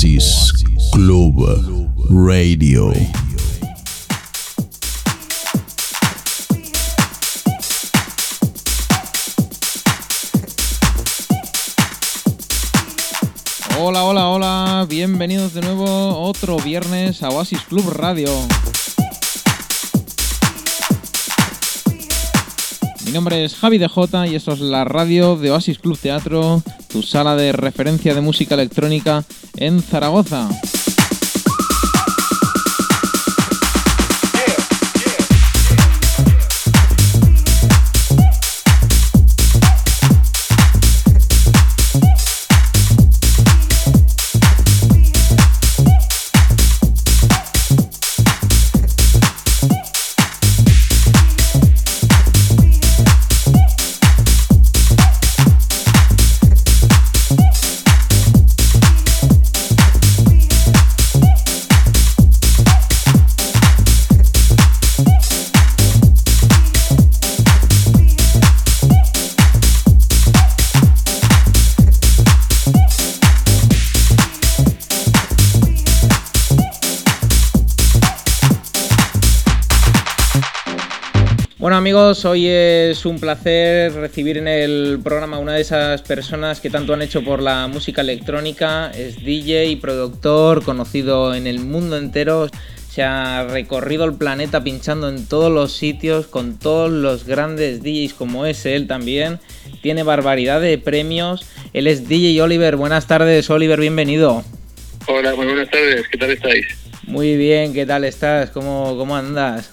Oasis Club Radio. Hola, hola, hola, bienvenidos de nuevo otro viernes a Oasis Club Radio. Mi nombre es Javi DJ y esto es la radio de Oasis Club Teatro, tu sala de referencia de música electrónica en Zaragoza. Amigos, hoy es un placer recibir en el programa una de esas personas que tanto han hecho por la música electrónica. Es DJ y productor conocido en el mundo entero. Se ha recorrido el planeta pinchando en todos los sitios con todos los grandes DJs como es él también. Tiene barbaridad de premios. Él es DJ Oliver. Buenas tardes Oliver, bienvenido. Hola, muy buenas tardes. ¿Qué tal estáis? Muy bien, ¿qué tal estás? ¿Cómo, cómo andas?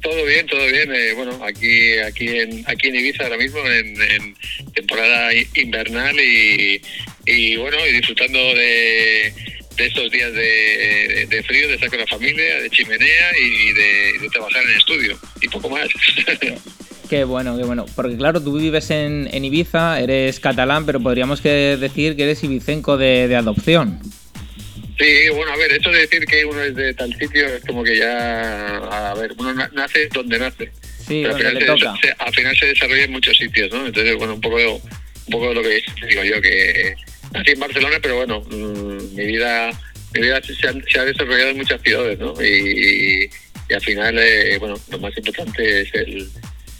Todo bien, todo bien. Eh, bueno, aquí aquí en aquí en Ibiza ahora mismo en, en temporada invernal y, y, bueno, y disfrutando de, de estos días de, de, frío, de estar con la familia, de chimenea y de, trabajar en estudio y poco más. Qué bueno, qué bueno. Porque claro, tú vives en, en Ibiza, eres catalán, pero podríamos que decir que eres ibicenco de adopción. Sí, bueno, a ver, eso de decir que uno es de tal sitio es como que ya, a ver, uno nace donde nace. Sí, pero al final, se, se- al final se desarrolla en muchos sitios, ¿no? Entonces, bueno, un poco, un poco lo que digo yo, que nací en Barcelona, pero bueno, mm, mi vida mi vida se, ha, se ha desarrollado en muchas ciudades, ¿no? Y, y al final, eh, bueno, lo más importante es el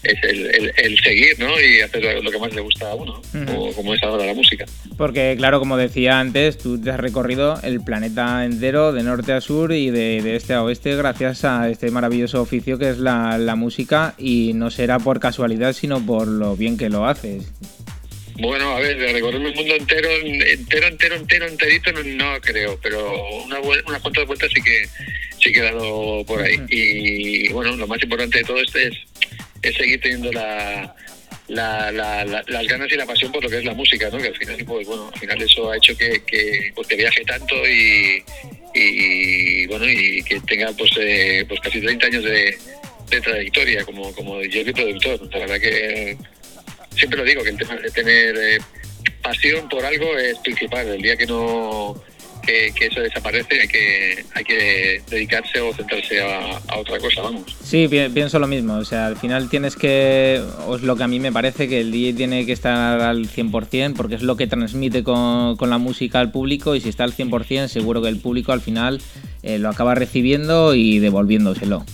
es el, el, el seguir, ¿no? Y hacer lo, que más le gusta a uno, Ujú. como, como es ahora la música. Porque claro, como decía antes, tú te has recorrido el planeta entero de norte a sur y de, de este a oeste gracias a este maravilloso oficio que es la, la música y no será por casualidad, sino por lo bien que lo haces. Bueno, a ver, recorrerme el mundo entero, entero, entero, entero, enterito, no, no creo, pero una, unas cuantas vueltas sí que sí que he dado por ahí. Y bueno, lo más importante de todo esto es, es seguir teniendo la, la, la- la- las ganas y la pasión por lo que es la música, ¿no? Que al final, pues bueno, al final eso ha hecho que, que, pues, viaje tanto y, y bueno, y que tenga pues, eh, pues casi 30 años de, de trayectoria como, como DJ productor. La verdad que siempre lo digo, que el tema de tener eh, pasión por algo es principal. El día que no que, que eso desaparece hay que hay que dedicarse o centrarse a, a otra cosa, vamos. Sí, pi- pienso lo mismo. O sea, al final tienes que, o es lo que a mí me parece, que el DJ tiene que estar al 100% porque es lo que transmite con, con la música al público y si está al 100% seguro que el público al final eh, lo acaba recibiendo y devolviéndoselo.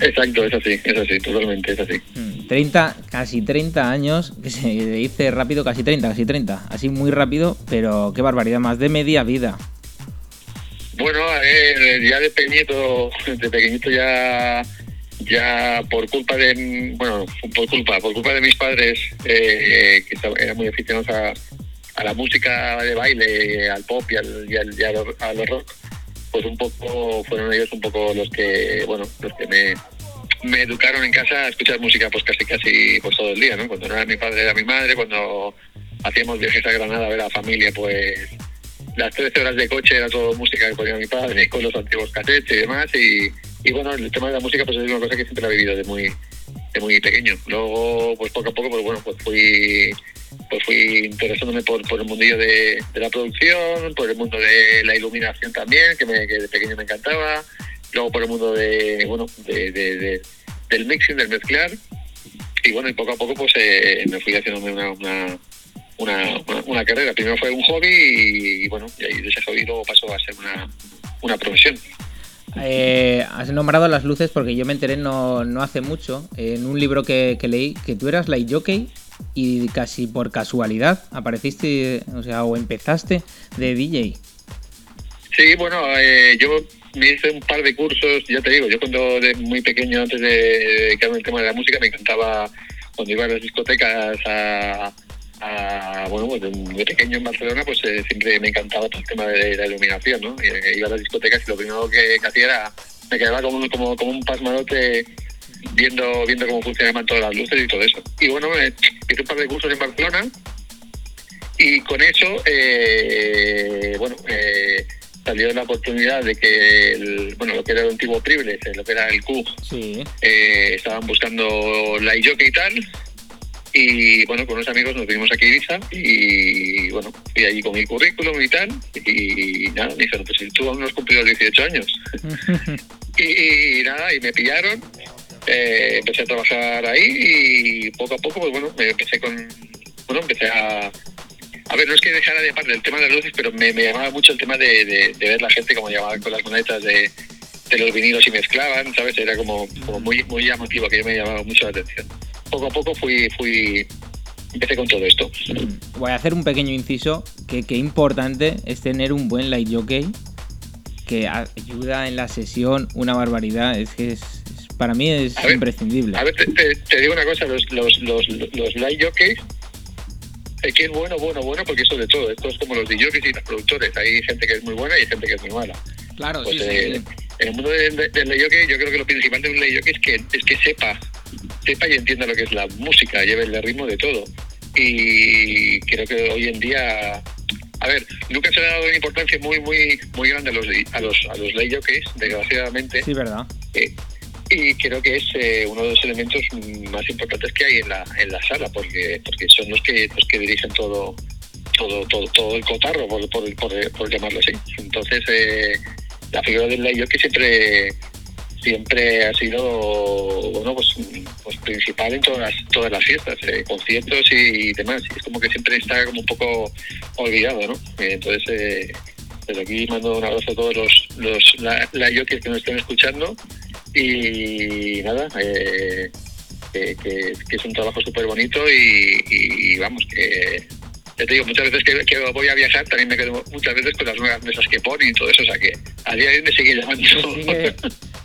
Exacto, es así, es así, totalmente, es así. Mm, 30, casi 30 años, que se dice rápido, casi 30, casi 30, así muy rápido, pero qué barbaridad, más de media vida. Bueno, ver, ya de pequeñito, de pequeñito ya ya por culpa de bueno por culpa por culpa de mis padres eh, que eran muy aficionados a, la música de baile al pop y al, rock pues un poco fueron ellos un poco los que bueno los que me me educaron en casa a escuchar música pues casi casi pues todo el día no cuando no era mi padre era mi madre cuando hacíamos viajes a Granada a ver a la familia pues las 13 horas de coche era todo música que ponía mi padre con los antiguos cassettes y demás y, bueno el tema de la música pues es una cosa que siempre la he vivido de muy de muy pequeño. Luego pues poco a poco pues bueno pues fui pues fui interesándome por, por el mundillo de, la producción por el mundo de la iluminación también que, me, que de pequeño me encantaba. Luego por el mundo de bueno de, de- de- del mixing del mezclar. Y bueno y poco a poco pues eh, me fui haciéndome una una, una, carrera. Primero fue un hobby y, bueno, y ahí de ese hobby luego pasó a ser una, una profesión. Eh, has nombrado las luces porque yo me enteré no, no hace mucho en un libro que, que leí que tú eras light jockey y casi por casualidad apareciste, o sea, o empezaste de DJ. Sí, bueno, eh, yo me hice un par de cursos, ya te digo, yo cuando de muy pequeño, antes de dedicarme al tema de la música, me encantaba cuando iba a las discotecas a, bueno, pues de, pequeño en Barcelona, pues eh, siempre me encantaba todo el tema de la iluminación, ¿no? Eh, iba a las discotecas y lo primero que, hacía era, me quedaba como, como, como un pasmarote viendo viendo cómo funcionaban todas las luces y todo eso. Y bueno, hice un par de cursos en Barcelona y con eso, eh, bueno, eh, salió la oportunidad de que, el, bueno, lo que era el antiguo Privilege, lo que era el Q, eh, estaban buscando la IJOC y tal. Y bueno, con unos amigos nos vinimos aquí a Ibiza y bueno, fui allí con mi currículum y tal. Y, nada, me dijeron, pues si tú aún no has cumplido los 18 años. y, nada, y me pillaron. Eh, empecé a trabajar ahí y poco a poco, pues bueno, me empecé con, bueno, empecé a, a ver, no es que dejara de parte del tema de las luces, pero me, llamaba mucho el tema de, ver la gente como llamaban con las monedas de, los vinilos y mezclaban, ¿sabes? Era como, como muy, muy llamativo, que me llamaba mucho la atención. Poco a poco fui, fui, empecé con todo esto. Voy a hacer un pequeño inciso, que qué importante es tener un buen light jockey que ayuda en la sesión una barbaridad. Es que es, para mí es imprescindible. A ver, te, digo una cosa, los, los, los, los light jockeys es que es bueno, bueno, bueno, porque eso de todo. Esto es como los DJs y los productores. Hay gente que es muy buena y hay gente que es muy mala. Claro, pues, sí, En el mundo del, del, yo creo que lo principal de un ley es que, es que sepa, sepa y entienda lo que es la música, lleve el ritmo de todo. Y creo que hoy en día a ver, nunca se le ha dado una importancia muy, muy, muy grande a los, a los, a los ley jockeys, desgraciadamente. Sí, verdad. Eh, y creo que es eh, uno de los elementos más importantes que hay en la, en la sala, porque, porque son los que, los que dirigen todo, todo, todo, todo el cotarro, por, por, por, llamarlo así. Entonces, eh, la figura del que siempre siempre ha sido bueno pues, pues principal en todas las, todas las fiestas, eh, conciertos y, demás. Es como que siempre está como un poco olvidado, ¿no? Entonces, desde aquí mando un abrazo a todos los, los la, la que nos están escuchando y nada, eh, que, es un trabajo súper bonito y, vamos, que te digo, muchas veces que, voy a viajar también me quedo muchas veces con las nuevas mesas que ponen y todo eso, o sea que a día de hoy me sigue llamando.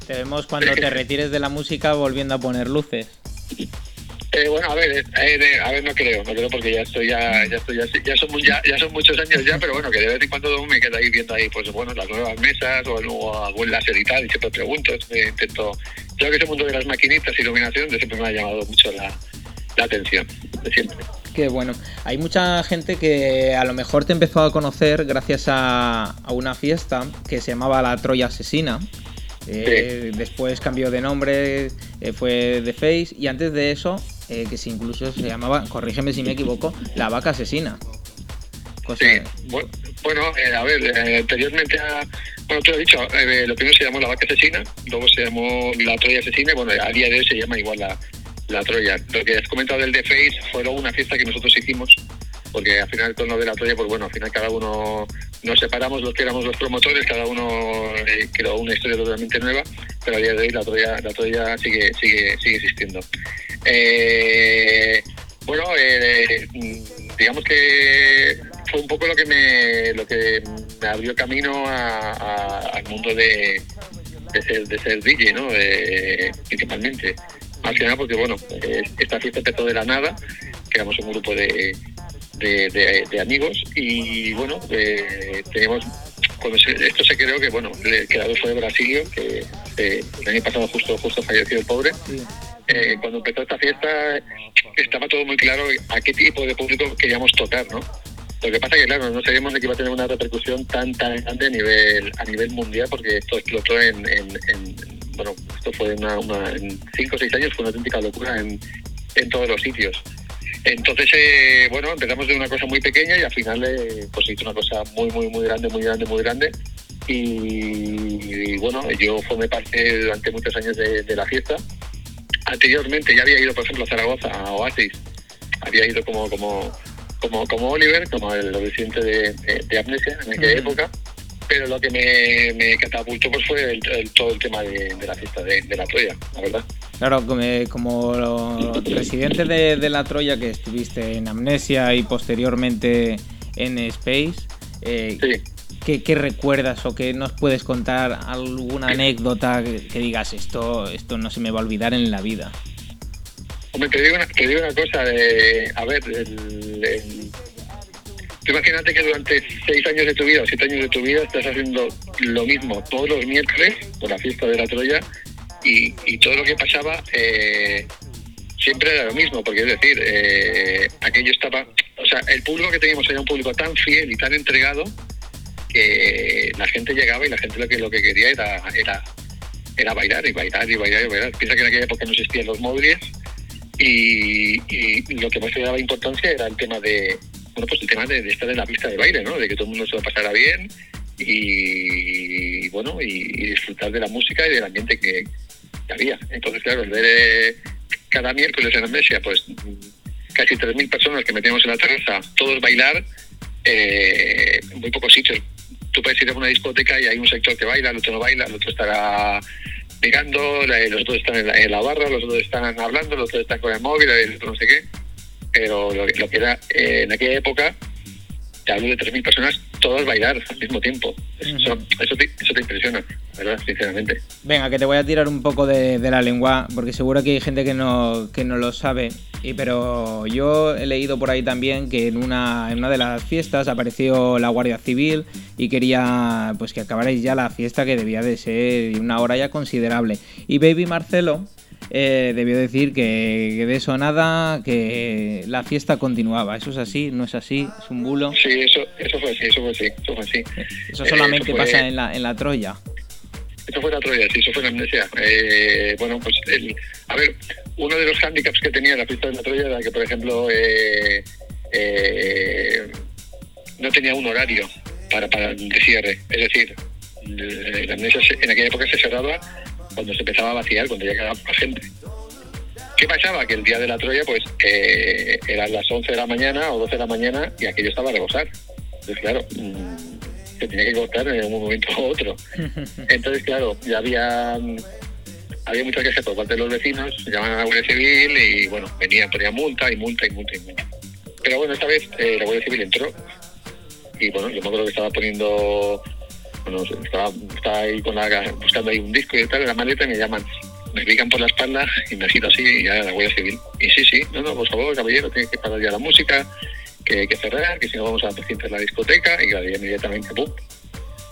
Te vemos cuando te retires de la música volviendo a poner luces. Eh, bueno, a ver, eh, eh, a ver, no creo, no creo porque ya estoy, ya, ya estoy, ya, ya son, ya, ya, son muchos años ya, pero bueno, que de vez en cuando me quedo ahí viendo ahí, pues bueno, las nuevas mesas o, o algún láser y tal, y siempre pregunto, intento, creo que ese mundo de las maquinitas, iluminación, de siempre me ha llamado mucho la, la atención, de siempre. Qué bueno. Hay mucha gente que a lo mejor te empezó a conocer gracias a, a una fiesta que se llamaba La Troya Asesina, eh, Después cambió de nombre, eh, fue The Face y antes de eso, eh, que incluso se llamaba, corrígeme si me equivoco, La Vaca Asesina. Sí, bueno, eh, a ver, anteriormente a, bueno, tú has dicho, lo primero se llamó La Vaca Asesina, luego se llamó La Troya Asesina y bueno, a día de hoy se llama igual la, la Troya. Lo que has comentado del The Face fue luego una fiesta que nosotros hicimos porque al final con lo de la Troya, pues bueno, al final cada uno nos separamos los que éramos los promotores, cada uno eh, creó una historia totalmente nueva, pero a día de hoy la Troya, la Troya sigue, sigue, sigue existiendo. Eh, bueno, eh, digamos que fue un poco lo que me, lo que me abrió camino al mundo de, de, ser, de ser DJ, ¿no? principalmente. Más que nada porque, bueno, esta fiesta empezó de la nada, que éramos un grupo de, de, amigos y bueno, eh, tenemos cuando esto se creó que bueno, el creador fue de Brasilio, que eh, el año pasado justo justo falleció el pobre. Eh, cuando empezó esta fiesta estaba todo muy claro a qué tipo de público queríamos tocar, ¿no? Lo que pasa que claro, no sabíamos que iba a tener una repercusión tan tan grande a nivel a nivel mundial porque esto explotó en, en, bueno, esto fue una, una, en cinco o seis años fue una auténtica locura en, en todos los sitios. Entonces, eh, bueno, empezamos de una cosa muy pequeña y al final eh, pues hizo una cosa muy, muy, muy grande, muy grande, muy grande. Y, bueno, yo formé parte durante muchos años de, la fiesta. Anteriormente ya había ido, por ejemplo, a Zaragoza, a Oasis. Había ido como, como, como, como Oliver, como el presidente de, de, Amnesia en aquella época, pero lo que me, me catapultó pues fue el, todo el tema de, la fiesta de, la Troya, la verdad. Claro, como, presidente de, la Troya que estuviste en Amnesia y posteriormente en Space, eh, ¿qué, recuerdas o qué nos puedes contar alguna anécdota que, digas esto, esto no se me va a olvidar en la vida? Hombre, te digo una, te digo una cosa, de, a ver, el, imagínate que durante seis años de tu vida o siete años de tu vida estás haciendo lo mismo todos los miércoles por la fiesta de la Troya y, y todo lo que pasaba eh, siempre era lo mismo, porque es decir, eh, aquello estaba, o sea, el público que teníamos era un público tan fiel y tan entregado que la gente llegaba y la gente lo que lo que quería era era era bailar y bailar y bailar y bailar. Piensa que en aquella época no existían los móviles y, lo que más le daba importancia era el tema de bueno pues el tema de, estar en la pista de baile, ¿no? De que todo el mundo se lo pasara bien y, bueno y, disfrutar de la música y del ambiente que, había. Entonces claro el ver eh, cada miércoles en la mesa pues casi 3.000 personas que metíamos en la terraza, todos bailar, eh, muy pocos sitios. Tú puedes ir a una discoteca y hay un sector que baila, el otro no baila, el otro estará mirando, los otros están en la, barra, los otros están hablando, los otros están con el móvil, el otro no sé qué. Pero lo, que era eh, en aquella época, te hablo de 3.000 personas, todos bailar al mismo tiempo. Eso, eso, te, eso te impresiona, ¿verdad? Sinceramente. Venga, que te voy a tirar un poco de, la lengua, porque seguro que hay gente que no, que no lo sabe. Y, pero yo he leído por ahí también que en una, en una de las fiestas apareció la Guardia Civil y quería pues que acabarais ya la fiesta que debía de ser una hora ya considerable. Y Baby Marcelo eh, debió decir que, de eso nada, que la fiesta continuaba. ¿Eso es así? ¿No es así? ¿Es un bulo? Sí, eso, eso fue así, eso fue así. Eso, fue así. eso solamente pasa en la, en la Troya. Eso fue la Troya, sí, eso fue la amnesia. Eh, bueno, pues, el, a ver, uno de los handicaps que tenía la fiesta de la Troya era que, por ejemplo, eh, no tenía un horario para, para el cierre. Es decir, la amnesia en aquella época se cerraba cuando se empezaba a vaciar, cuando ya quedaba poca gente. ¿Qué pasaba? Que el día de la Troya, pues, eh, eran las 11 de la mañana o 12 de la mañana y aquello estaba a rebosar. Entonces, claro, mm, se tenía que cortar en un momento u otro. Entonces, claro, ya había había mucha queja por parte de los vecinos, llamaban a la Guardia Civil y, bueno, venía, ponía multa y multa y multa y multa. Pero bueno, esta vez eh, la Guardia Civil entró y, bueno, yo me acuerdo que estaba poniendo bueno, estaba, estaba ahí con la, buscando ahí un disco y tal, en la maleta y me llaman, me pican por la espalda y me giro así y ya la Guardia Civil. Y sí, sí, no, no, por favor, caballero, tiene que parar ya la música, que hay que cerrar, que si no vamos a presentar la discoteca y claro, inmediatamente, ¡pum!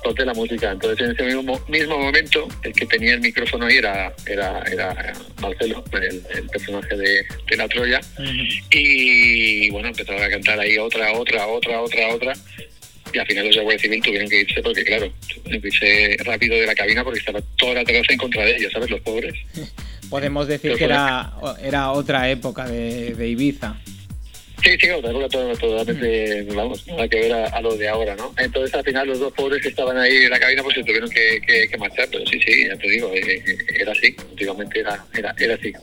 corté la música. Entonces, en ese mismo, mismo momento, el que tenía el micrófono ahí era, era, era Marcelo, el, personaje de, de, la Troya. Y bueno, empezaba a cantar ahí otra, otra, otra, otra, otra y al final los de Guardia Civil tuvieron que irse porque, claro, tuvieron que irse rápido de la cabina porque estaba toda la terraza en contra de ellos, ¿sabes? Los pobres. Podemos decir que era, era otra época de, de Ibiza. Sí, sí, otra época totalmente, vamos, nada que ver a, lo de ahora, ¿no? Entonces al final los dos pobres que estaban ahí en la cabina pues se tuvieron que, que, marchar, pero sí, sí, ya te digo, eh, eh, era así, últimamente era, era, era así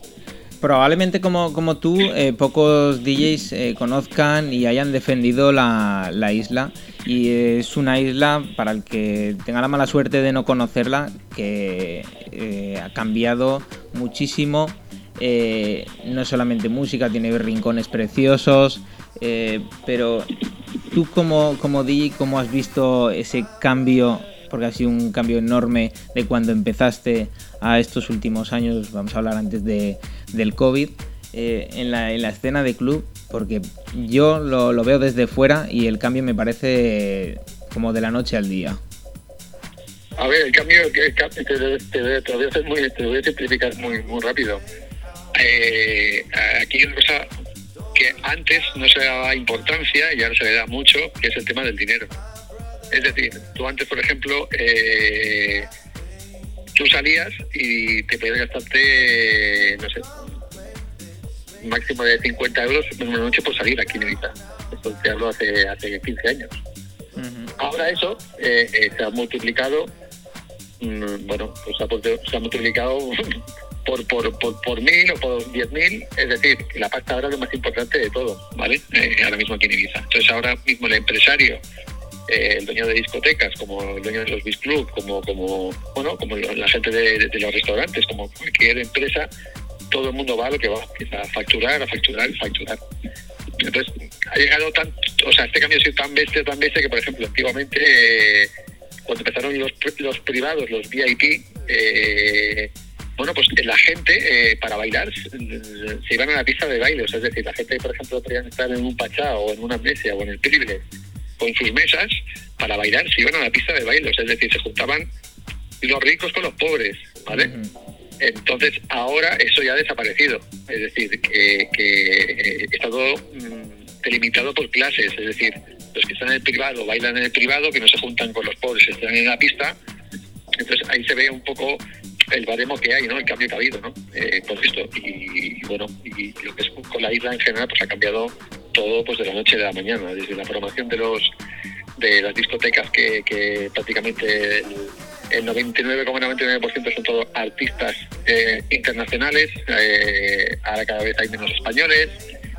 probablemente como, como tú, eh, pocos DJs eh, conozcan y hayan defendido la, la, isla. Y es una isla, para el que tenga la mala suerte de no conocerla, que eh, ha cambiado muchísimo. no solamente música, tiene rincones preciosos, pero tú como, como ¿cómo has visto ese cambio porque ha sido un cambio enorme de cuando empezaste a estos últimos años, vamos a hablar antes de, del COVID, eh, en, la, escena de club, porque yo lo, lo, veo desde fuera y el cambio me parece como de la noche al día. A ver, el cambio, el te, voy a muy, te voy a simplificar muy, muy rápido. Eh, aquí hay una cosa que antes no se daba importancia y ahora se le da mucho, que es el tema del dinero. Es decir, tú antes, por ejemplo, eh, tú salías y te podías gastarte, no sé, máximo de 50 euros una noche por salir aquí en Ibiza. Esto te hablo hace, hace 15 años. Ahora eso eh, eh, se ha multiplicado, mm, bueno, pues se ha, multiplicado por, por, por, por mil o por diez mil, es decir, la pasta ahora es lo más importante de todo, ¿vale? Eh, ahora mismo aquí en Ibiza. Entonces ahora mismo el empresario, eh, el dueño de discotecas, como el dueño de los beach club, como, como, bueno, como la gente de, de los restaurantes, como cualquier empresa, todo el mundo va a lo que va, a facturar, a facturar, a facturar. Entonces, ha llegado tan, o sea, este cambio ha sido tan bestia, tan bestia que, por ejemplo, antiguamente, eh, cuando empezaron los, los privados, los VIP, eh, bueno, pues la gente eh, para bailar se iban a la pista de baile, o sea, es decir, la gente, por ejemplo, podían estar en un pachá o en una mesa o en el privilege con sus mesas para bailar, se iban a la pista de baile, o sea, es decir, se juntaban los ricos con los pobres, ¿vale? Entonces, ahora eso ya ha desaparecido. Es decir, que, que está todo mm, delimitado por clases. Es decir, los que están en el privado bailan en el privado, que no se juntan con los pobres, están en la pista. Entonces, ahí se ve un poco el baremo que hay, ¿no? El cambio que ha habido, ¿no? Eh, por esto. Y, bueno, y lo que es con la isla en general, pues ha cambiado todo pues de la noche a la mañana. Desde la formación de los de las discotecas que, que prácticamente el 99,99% son todos artistas eh, internacionales, eh, ahora cada vez hay menos españoles,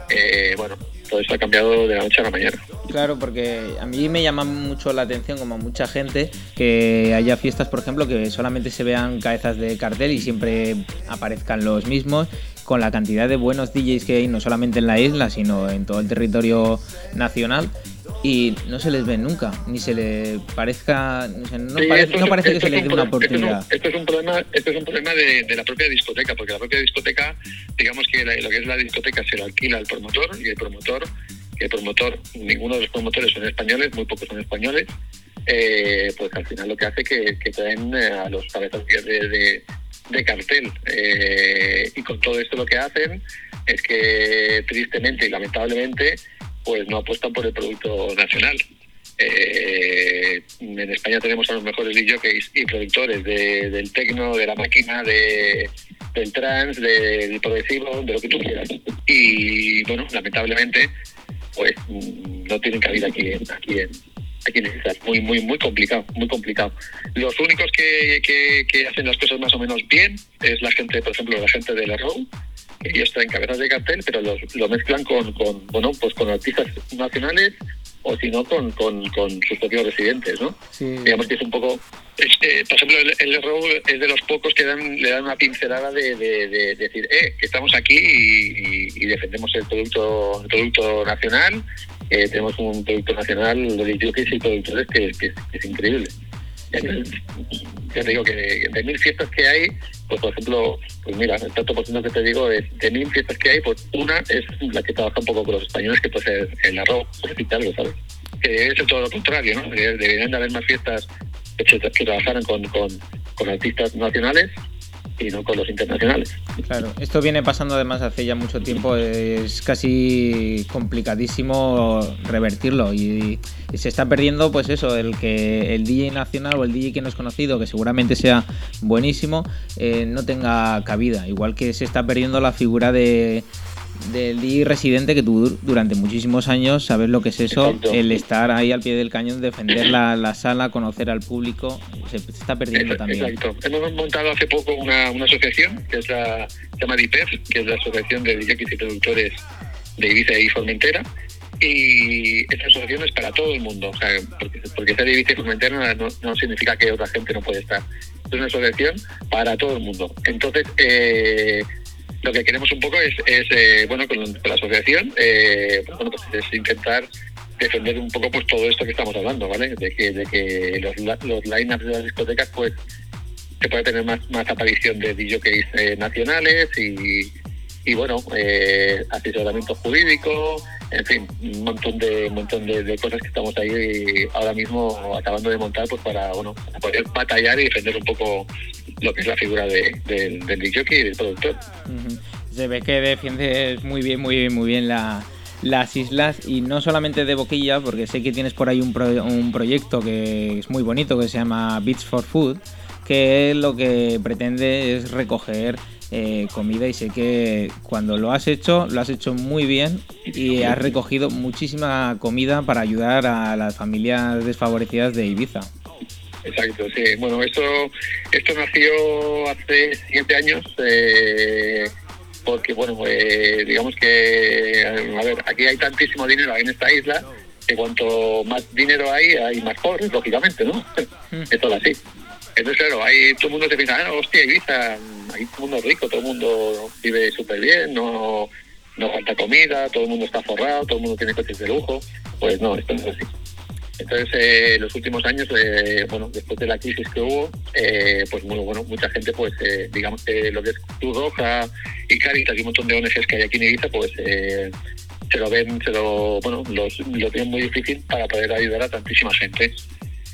eh, bueno, todo eso ha cambiado de la noche a la mañana. Claro, porque a mí me llama mucho la atención, como a mucha gente, que haya fiestas, por ejemplo, que solamente se vean cabezas de cartel y siempre aparezcan los mismos, con la cantidad de buenos DJs que hay, no solamente en la isla, sino en todo el territorio nacional y no se les ve nunca, ni se le parezca, no, parece, que se les dé una oportunidad. Esto es, un problema, esto es un problema de, la propia discoteca, porque la propia discoteca, digamos que lo que es la discoteca se lo alquila al promotor y el promotor, el promotor, ninguno de los promotores son españoles, muy pocos son españoles, eh, pues al final lo que hace que, que traen eh, a los cabezas de, de, cartel. Eh, y con todo esto lo que hacen es que tristemente y lamentablemente pues no apuestan por el producto nacional. Eh, en España tenemos a los mejores DJs y productores del tecno, de la máquina, de, del trance, del progresivo, de lo que tú quieras. Y bueno, lamentablemente, pues no tienen cabida aquí, aquí en, aquí Muy, muy, muy complicado, muy complicado. Los únicos que, que, hacen las cosas más o menos bien es la gente, por ejemplo, la gente de la ROW, ellos traen cabezas de cartel, pero lo mezclan con, con, bueno, pues con artistas nacionales o si no con, con, sus propios residentes, ¿no? Digamos que es un poco... Eh, por ejemplo, el, el es de los pocos que dan, le dan una pincelada de, decir, eh, que estamos aquí y, defendemos el producto, el producto nacional, eh, tenemos un producto nacional de jockeys y productores que, que es increíble ya te digo que de mil fiestas que hay, pues por ejemplo, pues mira, el tanto por ciento que te digo es de mil fiestas que hay, pues una es la que trabaja un poco con los españoles, que puede ser el arroz, por algo, ¿sabes? Que debe ser todo lo contrario, ¿no? Deberían de haber más fiestas que, que trabajaran con, con, con artistas nacionales y no con los internacionales. Claro, esto viene pasando además hace ya mucho tiempo, es casi complicadísimo revertirlo y, se está perdiendo pues eso, el que el DJ nacional o el DJ que no es conocido, que seguramente sea buenísimo, eh, no tenga cabida, igual que se está perdiendo la figura de del DJ residente que tú durante muchísimos años sabes lo que es eso, el estar ahí al pie del cañón, defender la, la sala, conocer al público, se, está perdiendo también. Exacto. Hemos montado hace poco una, una asociación que es la, se llama DIPEF, que es la Asociación de DJs y Productores de Ibiza y Formentera. Y esta asociación es para todo el mundo, o sea, porque, porque ser Ibiza y Formentera no, no significa que otra gente no puede estar. Es una asociación para todo el mundo. Entonces, eh, lo que queremos un poco es, eh, bueno, con, la asociación, eh, pues, bueno, pues es intentar defender un poco pues todo esto que estamos hablando, ¿vale? De que, de que los, los line-ups de las discotecas, pues, se puede tener más, más aparición de DJs eh, nacionales y, y bueno, eh, asesoramiento jurídico, en fin, un montón de un montón de, cosas que estamos ahí ahora mismo acabando de montar pues para bueno poder batallar y defender un poco lo que es la figura de, del, DJ y del productor. Se ve que defiendes muy bien, muy bien, muy bien la, las islas y no solamente de boquilla, porque sé que tienes por ahí un, un proyecto que es muy bonito que se llama Beats for Food, que lo que pretende es recoger eh, comida y sé que cuando lo has hecho, lo has hecho muy bien y has recogido muchísima comida para ayudar a las familias desfavorecidas de Ibiza. Exacto, sí. Bueno, esto, esto nació hace siete años, eh, porque, bueno, eh, digamos que, a ver, aquí hay tantísimo dinero en esta isla que cuanto más dinero hay, hay más pobres, lógicamente, ¿no? Esto es así. Entonces, claro, hay, todo el mundo se piensa, ah, hostia, Ibiza, hay todo el mundo rico, todo el mundo vive súper bien, no, no falta comida, todo el mundo está forrado, todo el mundo tiene coches de lujo. Pues no, esto no es así. Entonces, eh, los últimos años, eh, bueno, después de la crisis que hubo, eh, pues bueno, bueno, mucha gente, pues eh, digamos que lo que es Cruz Roja y Caritas y un montón de ONGs que hay aquí en Ibiza, pues eh, se lo ven, se lo, bueno, los, lo tienen muy difícil para poder ayudar a tantísima gente.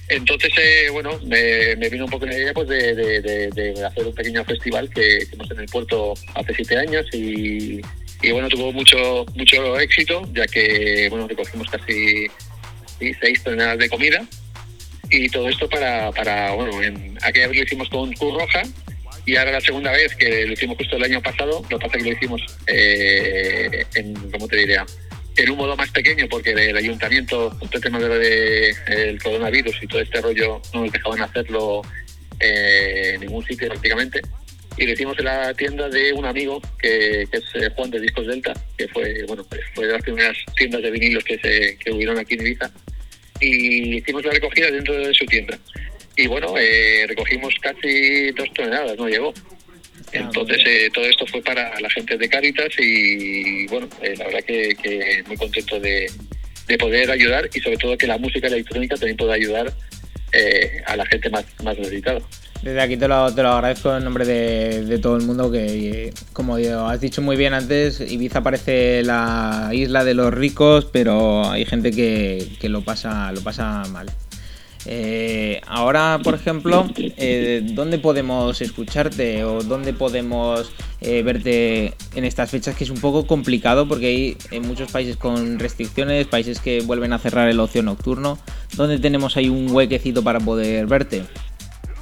Entonces, eh, bueno, me, vino un poco la idea pues, de, de, hacer un pequeño festival que hicimos en el puerto hace siete años y, y bueno, tuvo mucho mucho éxito, ya que bueno recogimos casi sí, seis toneladas de comida. Y todo esto para, para bueno, en, aquella vez lo hicimos con Cruz Roja y ahora la segunda vez que lo hicimos justo el año pasado, lo que pasa es que lo hicimos eh, en, ¿cómo te diría? En un modo más pequeño porque el ayuntamiento, este tema de, de el coronavirus y todo este rollo no nos dejaban hacerlo eh, en ningún sitio prácticamente. Y lo hicimos en la tienda de un amigo que, que es eh, Juan de Discos Delta, que fue bueno pues fue de las primeras tiendas de vinilos que se que hubieron aquí en Ibiza y hicimos la recogida dentro de su tienda. Y bueno eh, recogimos casi dos toneladas no llegó. Entonces eh, todo esto fue para la gente de Caritas y bueno eh, la verdad que, que muy contento de, de, poder ayudar y sobre todo que la música electrónica también pueda ayudar eh, a la gente más, más necesitada. Desde aquí te lo, te lo agradezco en nombre de, de, todo el mundo que, como has dicho muy bien antes, Ibiza parece la isla de los ricos, pero hay gente que, que lo, pasa, lo pasa mal. Eh, ahora, por ejemplo, eh, ¿dónde podemos escucharte o dónde podemos eh, verte en estas fechas? Que es un poco complicado porque hay en muchos países con restricciones, países que vuelven a cerrar el ocio nocturno. ¿Dónde tenemos ahí un huequecito para poder verte?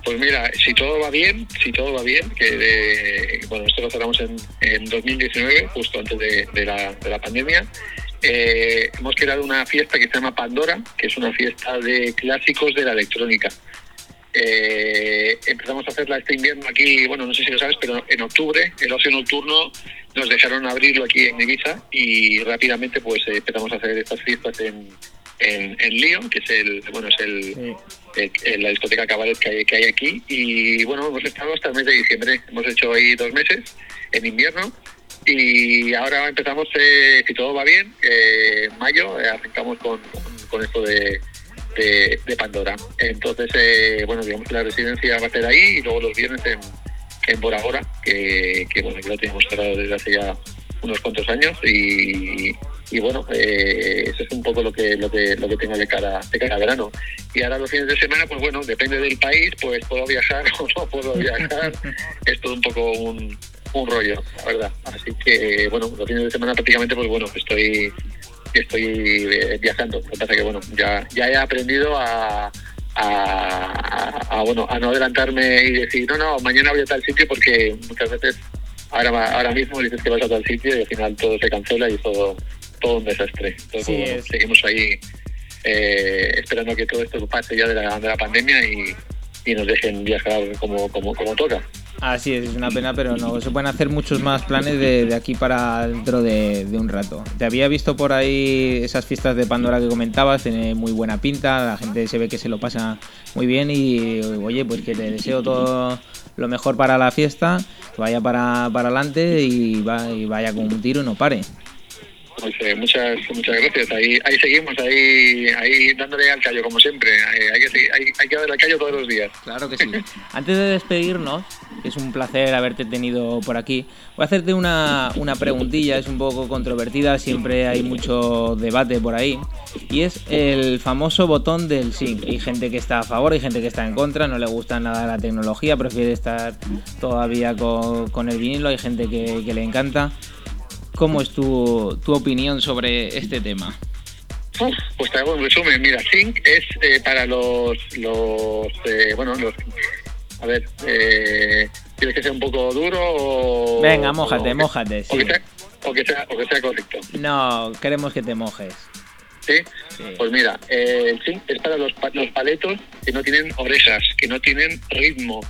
Pues mira, si todo va bien, si todo va bien, que de, bueno, esto lo cerramos en, en 2019, justo antes de, la, de la pandemia, eh, hemos creado una fiesta que se llama Pandora, que es una fiesta de clásicos de la electrónica. Eh, empezamos a hacerla este invierno aquí, bueno, no sé si lo sabes, pero en octubre, el ocio nocturno, nos dejaron abrirlo aquí en Ibiza y rápidamente pues eh, empezamos a hacer estas fiestas en, en, en Lyon, que es el, bueno, es el, sí. el, el la discoteca cabaret que hay, que hay aquí. Y bueno, hemos estado hasta el mes de diciembre. Hemos hecho ahí dos meses en invierno. Y ahora empezamos, eh, si todo va bien, eh, en mayo eh, arrancamos con, con, esto de, de, de, Pandora. Entonces, eh, bueno, digamos que la residencia va a ser ahí y luego los viernes en, en Bora Bora, que, que bueno, que lo tenemos cerrado desde hace ya unos cuantos años y, y bueno, eh, eso es un poco lo que lo que lo que tengo de cara de cara a verano. Y ahora los fines de semana, pues bueno, depende del país, pues puedo viajar o no puedo viajar. es todo un poco un, un rollo, la verdad. Así que bueno, los fines de semana prácticamente, pues bueno, estoy estoy eh, viajando. Lo que pasa que bueno, ya ya he aprendido a a, a, a, bueno a no adelantarme y decir no no mañana voy a tal sitio porque muchas veces ahora ahora mismo dices que vas a tal sitio y al final todo se cancela y todo todo un desastre. Sí, bueno, seguimos ahí eh, esperando que todo esto pase ya de la, de la pandemia y, y, nos dejen viajar como, como, como toca. Así es, es una pena, pero no, se pueden hacer muchos más planes de, de aquí para dentro de, de, un rato. Te había visto por ahí esas fiestas de Pandora que comentabas, tiene muy buena pinta, la gente se ve que se lo pasa muy bien y oye, pues que te deseo todo lo mejor para la fiesta, que vaya para, para adelante y, va, y vaya con un tiro y no pare. Pues, eh, muchas muchas gracias. Ahí ahí seguimos, ahí ahí dándole al callo como siempre. Hay, que hay, hay, que darle al callo todos los días. Claro que sí. Antes de despedirnos, es un placer haberte tenido por aquí, voy a hacerte una, una preguntilla, es un poco controvertida, siempre hay mucho debate por ahí, y es el famoso botón del sync. Hay gente que está a favor, hay gente que está en contra, no le gusta nada la tecnología, prefiere estar todavía con, con el vinilo, hay gente que, que le encanta. ¿Cómo es tu, tu opinión sobre este tema? Pues te hago un resumen. Mira, Sync es eh, para los, los eh, bueno, los, a ver, eh, ¿quieres que sea un poco duro o...? Venga, mójate, o, mójate, o, sí. que sea, o, que sea, o que sea correcto. No, queremos que te mojes. Sí, Pues mira, eh, el sync es para los, los paletos que no tienen orejas, que no tienen ritmo,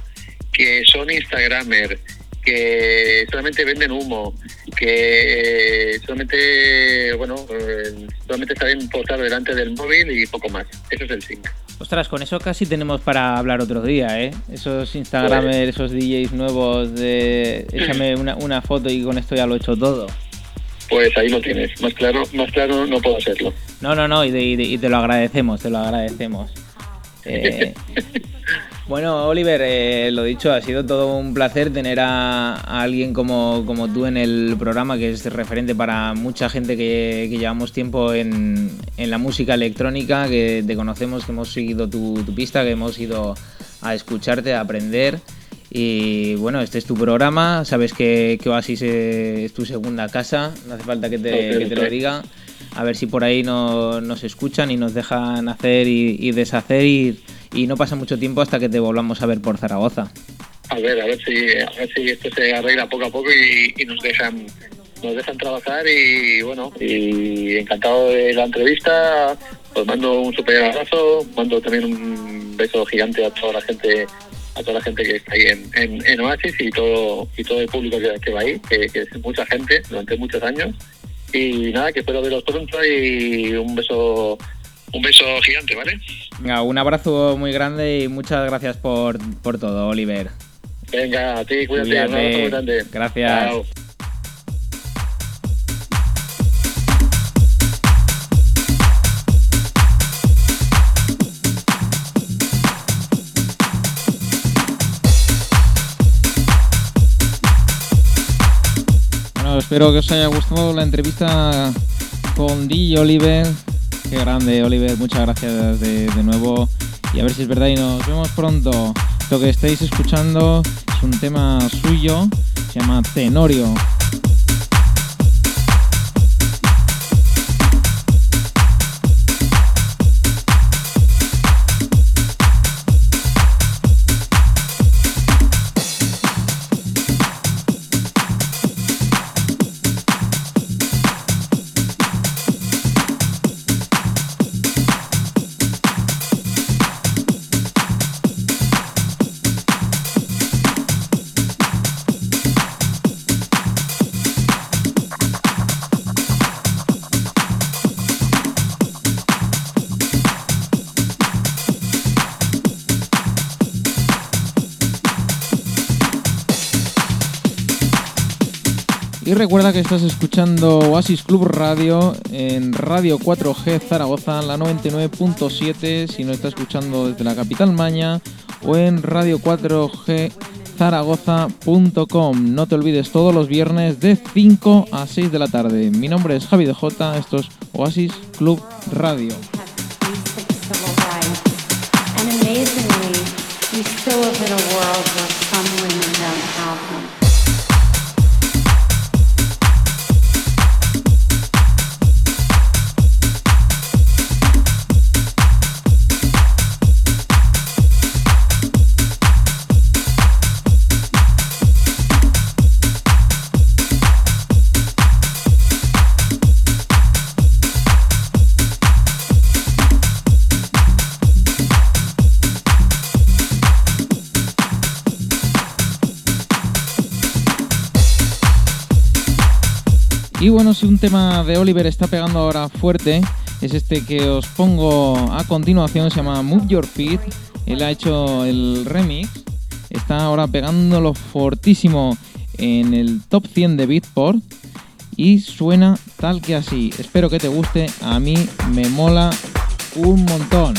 que son Instagramer, que solamente venden humo, que solamente, bueno, eh, solamente saben posar delante del móvil y poco más. Eso es el sync. Ostras, con eso casi tenemos para hablar otro día, ¿eh? Esos Instagramers, Pues- esos DJs nuevos de échame una, una foto y con esto ya lo he hecho todo. Pues ahí lo tienes. Más claro, más claro no puedo hacerlo. No, no, no, y, de- y de- y te lo agradecemos, te lo agradecemos. Eh, bueno, Oliver, eh, lo dicho, ha sido todo un placer tener a, a alguien como, como tú en el programa, que es referente para mucha gente que, que llevamos tiempo en, en la música electrónica, que te conocemos, que hemos seguido tu, tu pista, que hemos ido a escucharte, a aprender. Y bueno, este es tu programa, sabes que, que Oasis es tu segunda casa, no hace falta que te, que te lo diga. A ver si por ahí no, nos escuchan y nos dejan hacer y, y deshacer y, y no pasa mucho tiempo hasta que te volvamos a ver por Zaragoza. A ver, a ver si, a ver si esto se arregla poco a poco y, nos dejan nos dejan trabajar y bueno, y encantado de la entrevista, pues mando un super abrazo, mando también un beso gigante a toda la gente a toda la gente que está ahí en, en, en Oasis y todo y todo el público que, va ahí, que, que es mucha gente durante muchos años. Y nada, que espero veros pronto y un beso un beso gigante, ¿vale? Venga, un abrazo muy grande y muchas gracias por, por todo, Oliver. Venga, a ti, cuídate, Cuídate. un abrazo muy grande. Gracias. Chao. Bueno, espero que os haya gustado la entrevista con DJ Oliver. Qué grande, Oliver. Muchas gracias de, de nuevo. Y a ver si es verdad y nos vemos pronto. Lo que estáis escuchando es un tema suyo. Se llama Tenorio. Recuerda que estás escuchando Oasis Club Radio en Radio 4G Zaragoza, la 99.7, si no estás escuchando desde la capital Maña, o en Radio 4G Zaragoza.com. No te olvides todos los viernes de 5 a 6 de la tarde. Mi nombre es Javi de J, esto es Oasis Club Radio. Y bueno, si un tema de Oliver está pegando ahora fuerte, es este que os pongo a continuación, se llama Move Your Feet. Él ha hecho el remix, está ahora pegándolo fortísimo en el top 100 de Beatport y suena tal que así. Espero que te guste, a mí me mola un montón.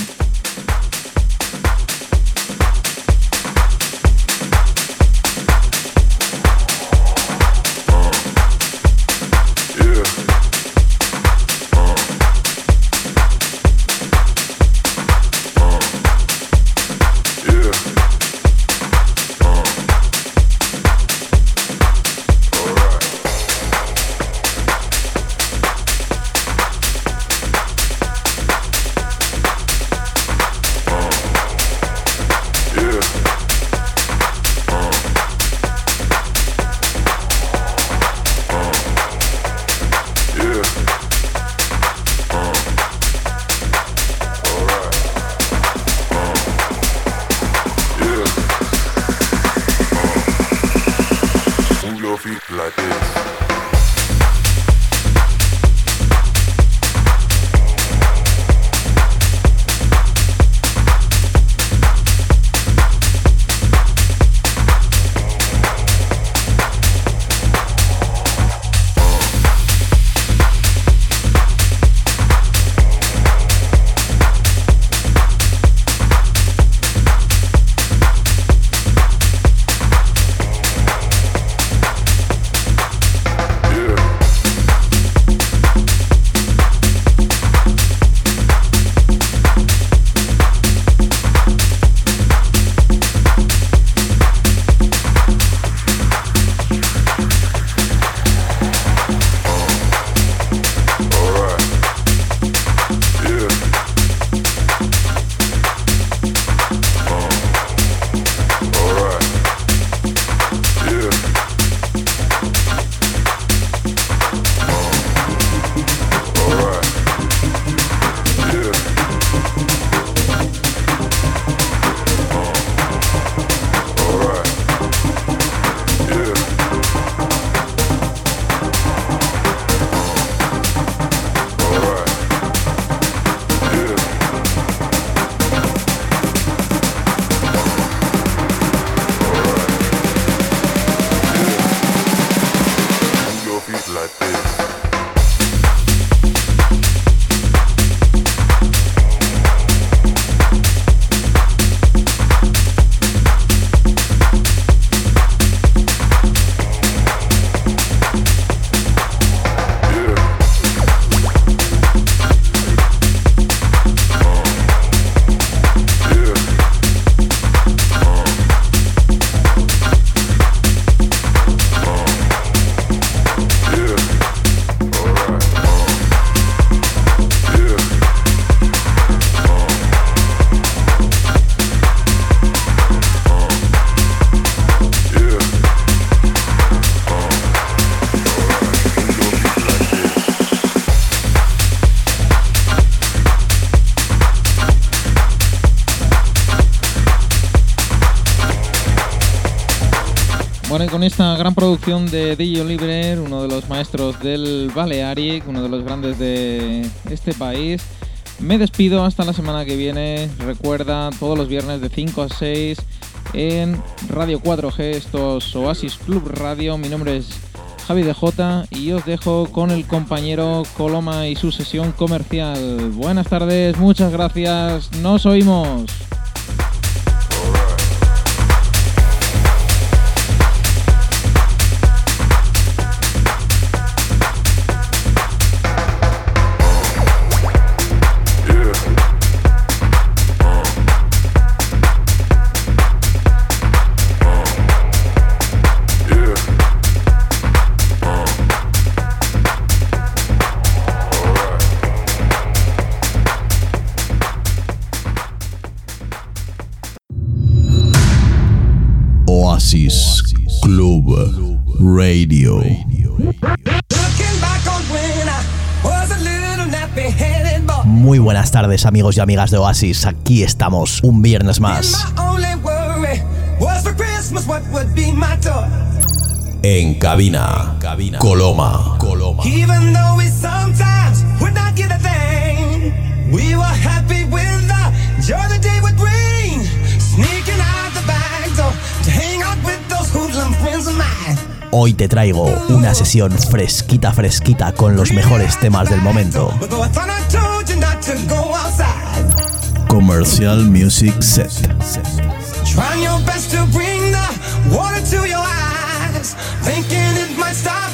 Con esta gran producción de DJ Oliver, uno de los maestros del Balearic, uno de los grandes de este país. Me despido hasta la semana que viene. Recuerda, todos los viernes de 5 a 6 en Radio 4G, estos Oasis Club Radio. Mi nombre es Javi DJ y os dejo con el compañero Coloma y su sesión comercial. Buenas tardes, muchas gracias, nos oímos. Muy buenas tardes amigos y amigas de Oasis, aquí estamos un viernes más. En cabina, cabina. Coloma, Coloma. Hoy te traigo una sesión fresquita, fresquita con los mejores temas del momento. Commercial Music Set. Try your best to bring the water to your eyes. Thinking it might stop.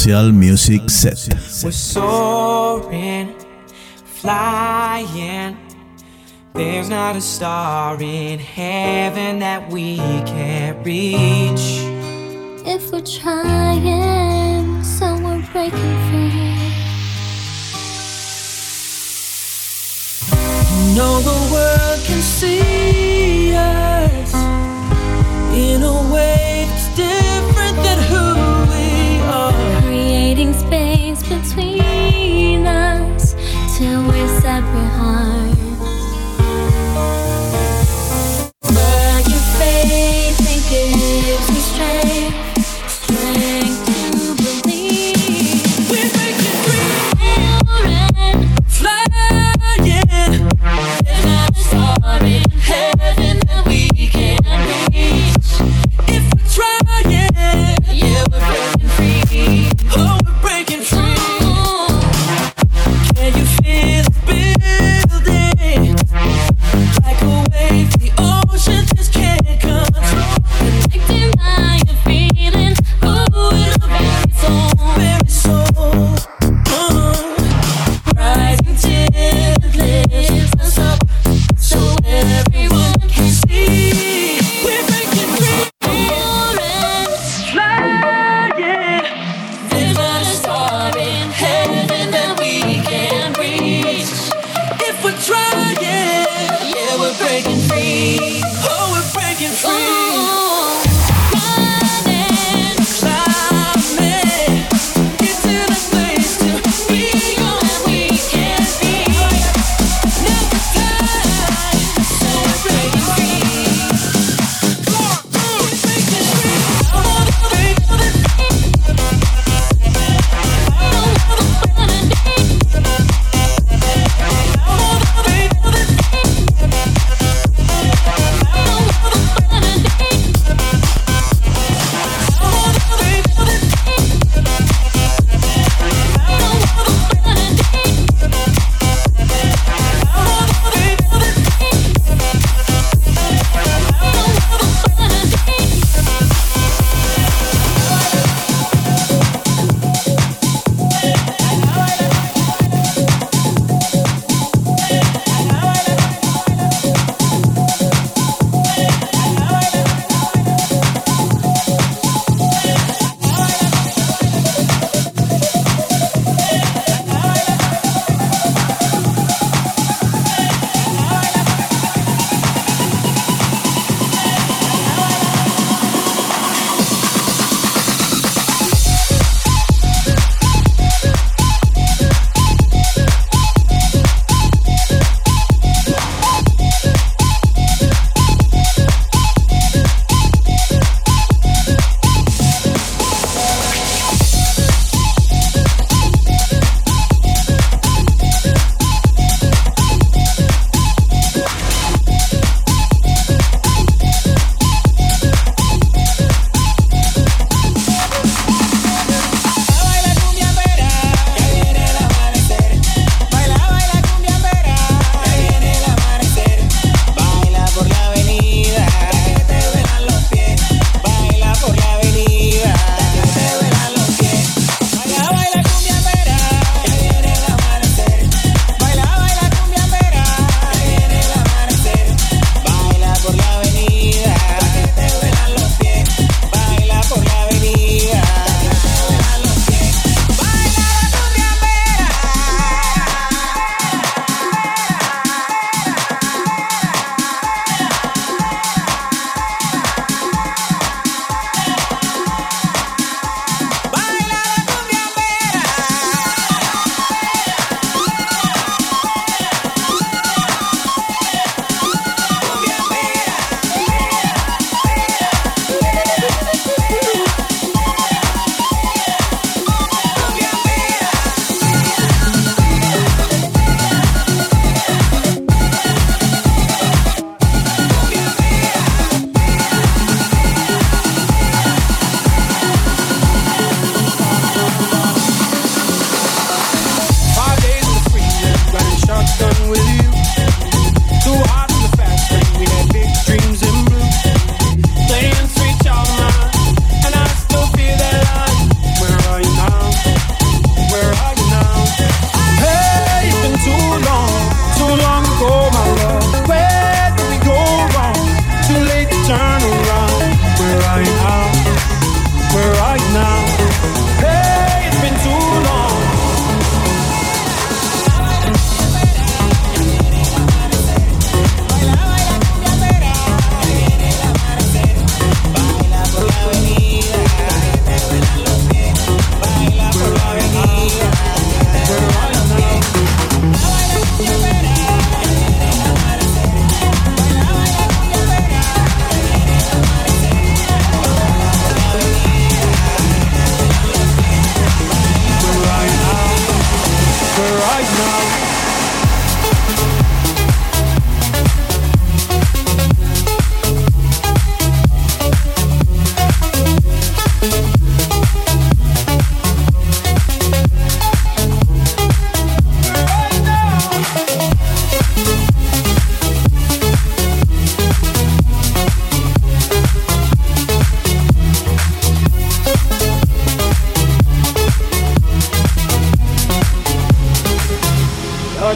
Social Music Set. We're soaring, flying. There's not a star in heaven that we can't reach. If we're trying. Every heart.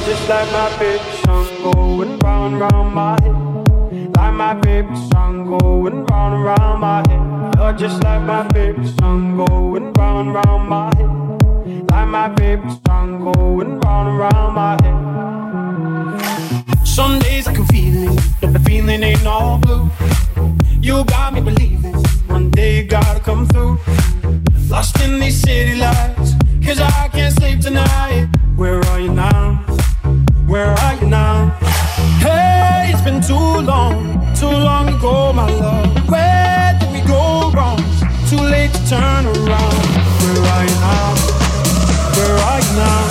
Just like my favorite song going round round my head. Like my favorite song going round round my head. You're just like my favorite song going round round my head. Like my favorite song going round round my head. Some days I can feel it, but the feeling ain't all blue. You got me believing one day you gotta come through. Lost in these city lights, cause I can't sleep tonight. Where are you now? Where are you now? Hey, it's been too long, too long ago, my love. Where did we go wrong? Too late to turn around. Where are you now? Where are you now?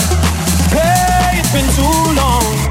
Hey, it's been too long.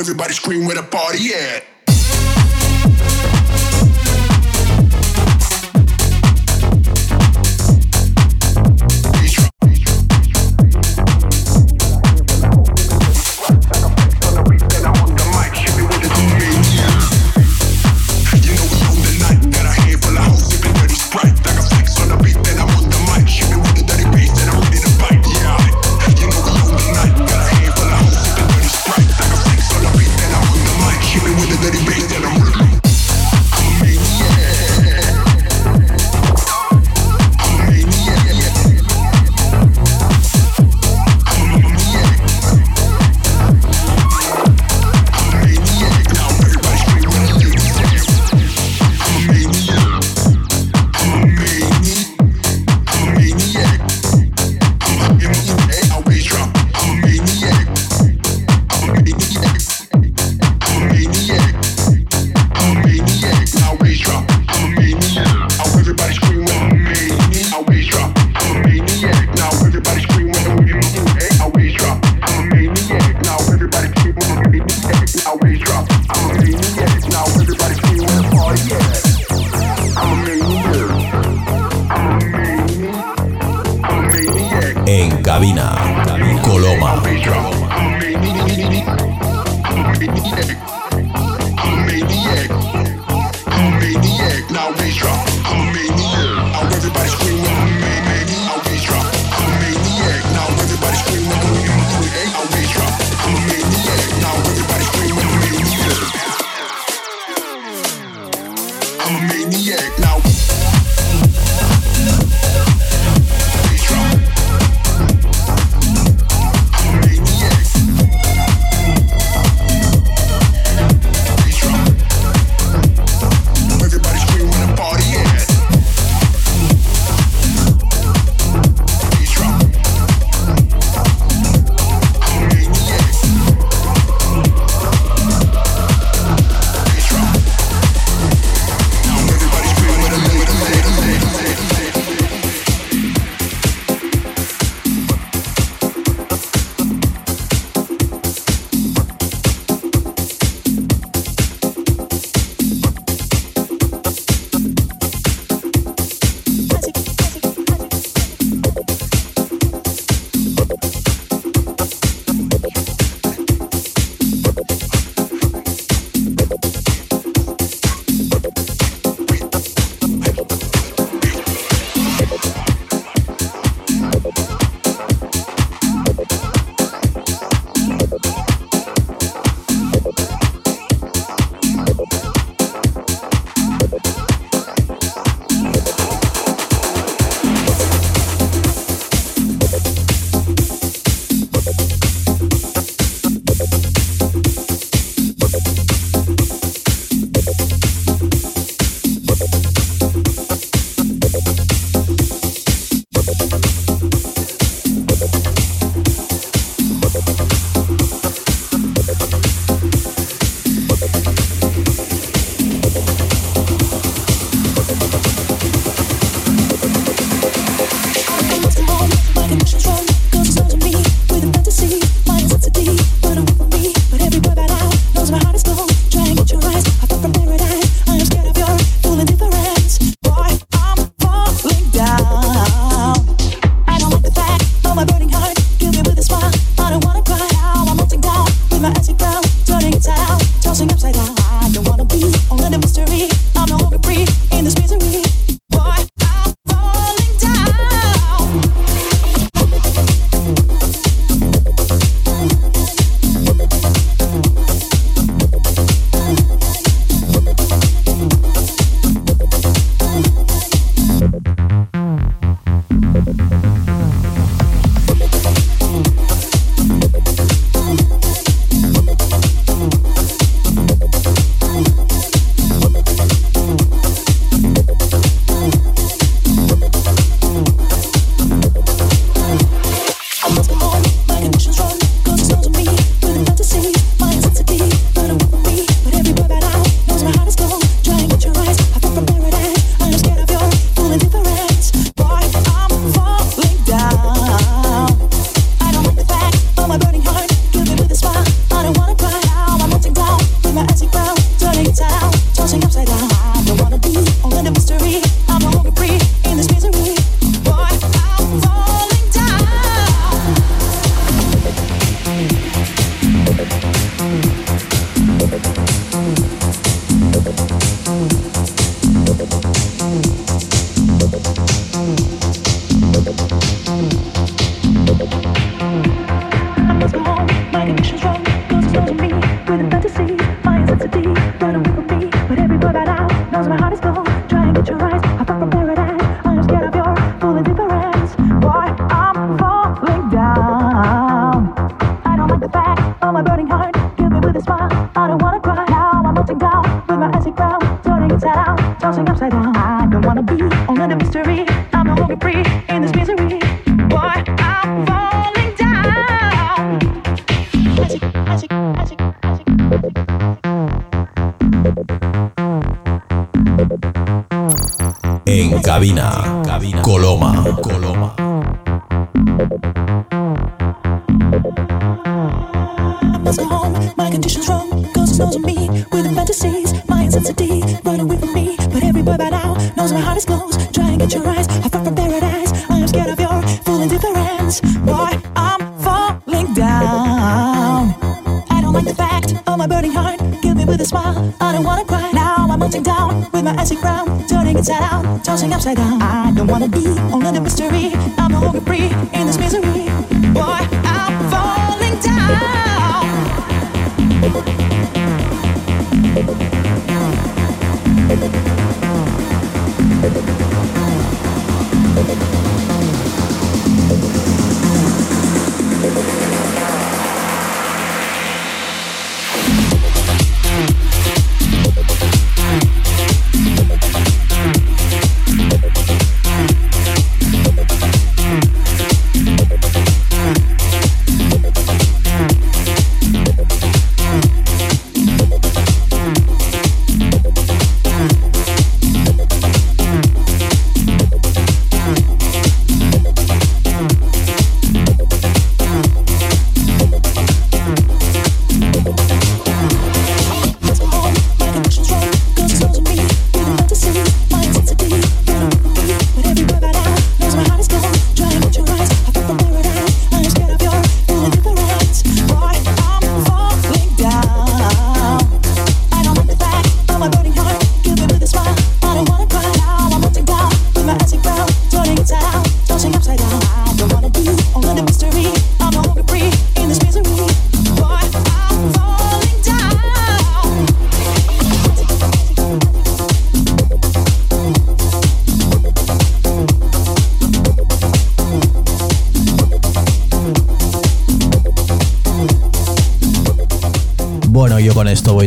Everybody scream where the party at.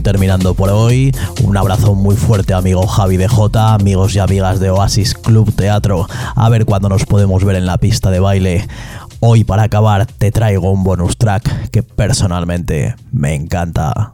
terminando por hoy. Un abrazo muy fuerte, amigo Javi de J, amigos y amigas de Oasis Club Teatro. A ver cuándo nos podemos ver en la pista de baile. Hoy para acabar te traigo un bonus track que personalmente me encanta.